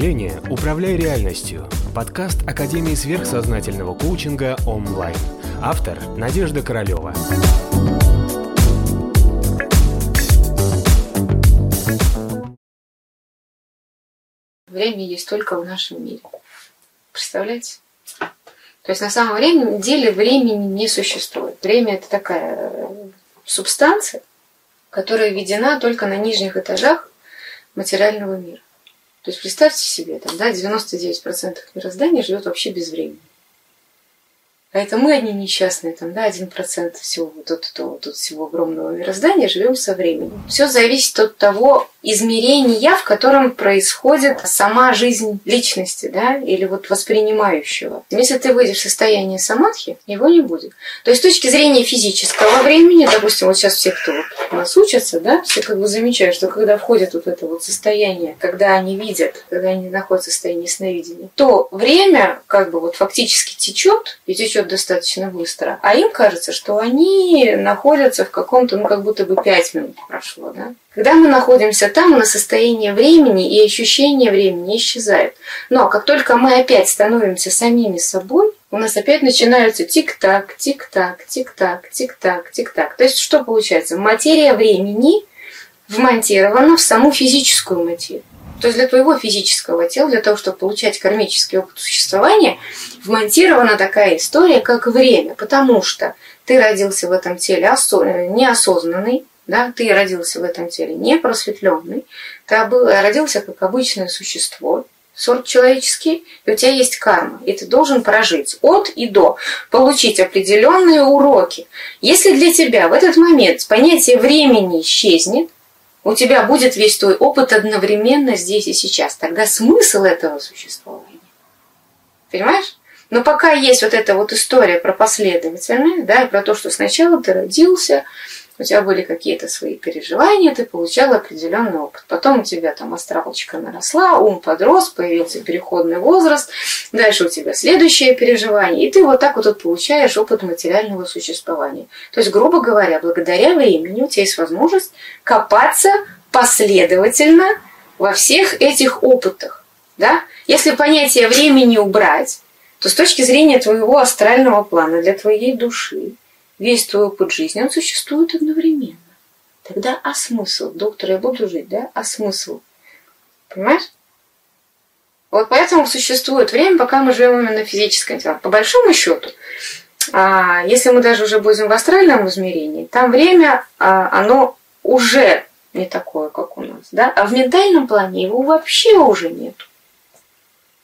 мышления «Управляй реальностью» – подкаст Академии сверхсознательного коучинга онлайн. Автор – Надежда Королева. Время есть только в нашем мире. Представляете? То есть на самом деле времени не существует. Время это такая субстанция, которая введена только на нижних этажах материального мира. То есть представьте себе, там, да, 99% мироздания живет вообще без времени. А это мы одни несчастные, там, да, один процент всего вот тут, тут, тут всего огромного мироздания живем со временем. Все зависит от того измерения, в котором происходит сама жизнь личности, да, или вот воспринимающего. Если ты выйдешь в состояние самадхи, его не будет. То есть с точки зрения физического времени, допустим, вот сейчас все, кто у нас учатся, да, все как бы замечают, что когда входят вот это вот состояние, когда они видят, когда они находятся в состоянии сновидения, то время как бы вот фактически течет и течет достаточно быстро. А им кажется, что они находятся в каком-то, ну, как будто бы пять минут прошло, да. Когда мы находимся там, на состояние времени и ощущение времени исчезает. Но как только мы опять становимся самими собой, у нас опять начинаются тик-так, тик-так, тик-так, тик-так, тик-так. То есть что получается? Материя времени вмонтирована в саму физическую материю. То есть для твоего физического тела, для того, чтобы получать кармический опыт существования, вмонтирована такая история, как время. Потому что ты родился в этом теле неосознанный, да, ты родился в этом теле не просветленный, ты родился как обычное существо, сорт человеческий, и у тебя есть карма, и ты должен прожить от и до, получить определенные уроки. Если для тебя в этот момент понятие времени исчезнет, у тебя будет весь твой опыт одновременно здесь и сейчас. Тогда смысл этого существования. Понимаешь? Но пока есть вот эта вот история про последовательное, да, и про то, что сначала ты родился, у тебя были какие-то свои переживания, ты получал определенный опыт. Потом у тебя там астралочка наросла, ум подрос, появился переходный возраст, дальше у тебя следующее переживание, и ты вот так вот, вот получаешь опыт материального существования. То есть, грубо говоря, благодаря времени у тебя есть возможность копаться последовательно во всех этих опытах. Да? Если понятие времени убрать, то с точки зрения твоего астрального плана, для твоей души, весь твой опыт жизни, он существует одновременно. Тогда а смысл? Доктор, я буду жить, да? А смысл? Понимаешь? Вот поэтому существует время, пока мы живем именно в физическом теле. По большому счету, а, если мы даже уже будем в астральном измерении, там время, а, оно уже не такое, как у нас. Да? А в ментальном плане его вообще уже нет.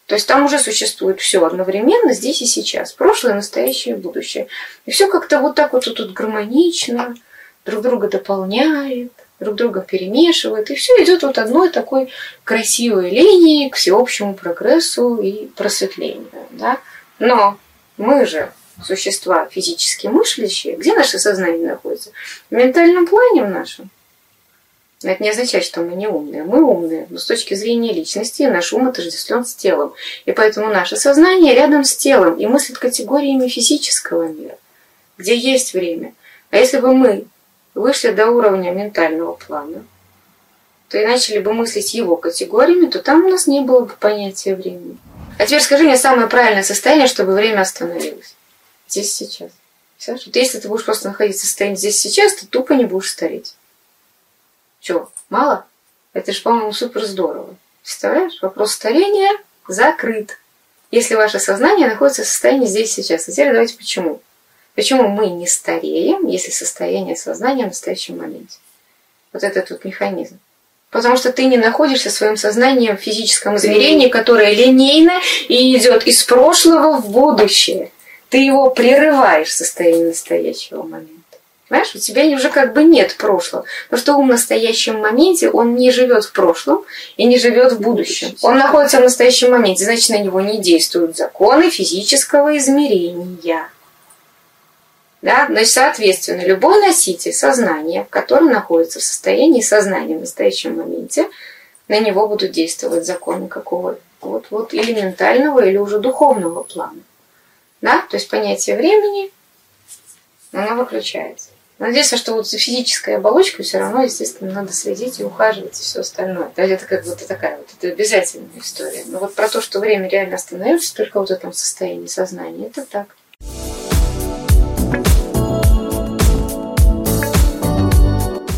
То есть там уже существует все одновременно здесь и сейчас. Прошлое, настоящее и будущее. И все как-то вот так вот тут гармонично, друг друга дополняет, друг друга перемешивает. И все идет вот одной такой красивой линией к всеобщему прогрессу и просветлению. Да? Но мы же существа физически мыслящие. Где наше сознание находится? В ментальном плане в нашем. Это не означает, что мы не умные. Мы умные, но с точки зрения личности наш ум отождествлен с телом. И поэтому наше сознание рядом с телом и мыслит категориями физического мира, где есть время. А если бы мы вышли до уровня ментального плана, то и начали бы мыслить его категориями, то там у нас не было бы понятия времени. А теперь скажи мне самое правильное состояние, чтобы время остановилось. Здесь сейчас. Вот если ты будешь просто находиться в состоянии здесь сейчас, ты тупо не будешь стареть. Че, мало? Это же, по-моему, супер здорово. Представляешь? Вопрос старения закрыт. Если ваше сознание находится в состоянии здесь сейчас. А теперь давайте почему. Почему мы не стареем, если состояние сознания в настоящем моменте? Вот этот вот механизм. Потому что ты не находишься в своем сознании в физическом измерении, которое линейно и идет из прошлого в будущее. Ты его прерываешь в состоянии настоящего момента. Понимаешь, у тебя уже как бы нет прошлого. Потому что ум в настоящем моменте, он не живет в прошлом и не живет в будущем. Он находится в настоящем моменте, значит, на него не действуют законы физического измерения. Да? Значит, соответственно, любой носитель сознания, который находится в состоянии сознания в настоящем моменте, на него будут действовать законы какого вот, вот или ментального, или уже духовного плана. Да? То есть понятие времени, оно выключается. Надеюсь, что вот за физической оболочкой все равно, естественно, надо следить и ухаживать и все остальное. То есть это как вот такая вот это обязательная история. Но вот про то, что время реально остановится только вот в этом состоянии сознания, это так.